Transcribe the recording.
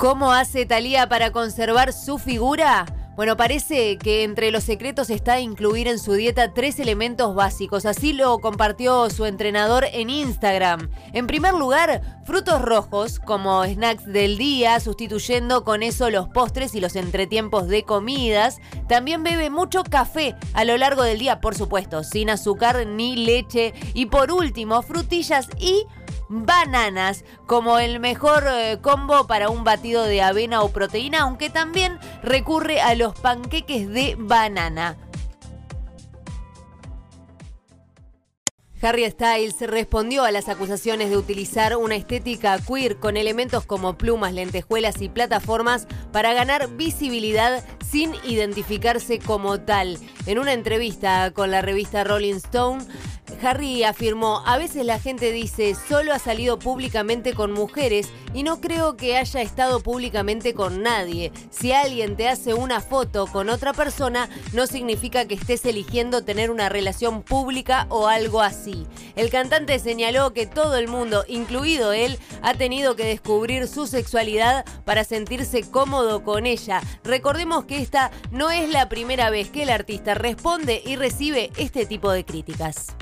¿Cómo hace Talía para conservar su figura? Bueno, parece que entre los secretos está incluir en su dieta tres elementos básicos. Así lo compartió su entrenador en Instagram. En primer lugar, frutos rojos como snacks del día, sustituyendo con eso los postres y los entretiempos de comidas. También bebe mucho café a lo largo del día, por supuesto, sin azúcar ni leche. Y por último, frutillas y bananas como el mejor eh, combo para un batido de avena o proteína, aunque también recurre a los panqueques de banana. Harry Styles respondió a las acusaciones de utilizar una estética queer con elementos como plumas, lentejuelas y plataformas para ganar visibilidad sin identificarse como tal. En una entrevista con la revista Rolling Stone, Harry afirmó, a veces la gente dice, solo ha salido públicamente con mujeres y no creo que haya estado públicamente con nadie. Si alguien te hace una foto con otra persona, no significa que estés eligiendo tener una relación pública o algo así. El cantante señaló que todo el mundo, incluido él, ha tenido que descubrir su sexualidad para sentirse cómodo con ella. Recordemos que esta no es la primera vez que el artista responde y recibe este tipo de críticas.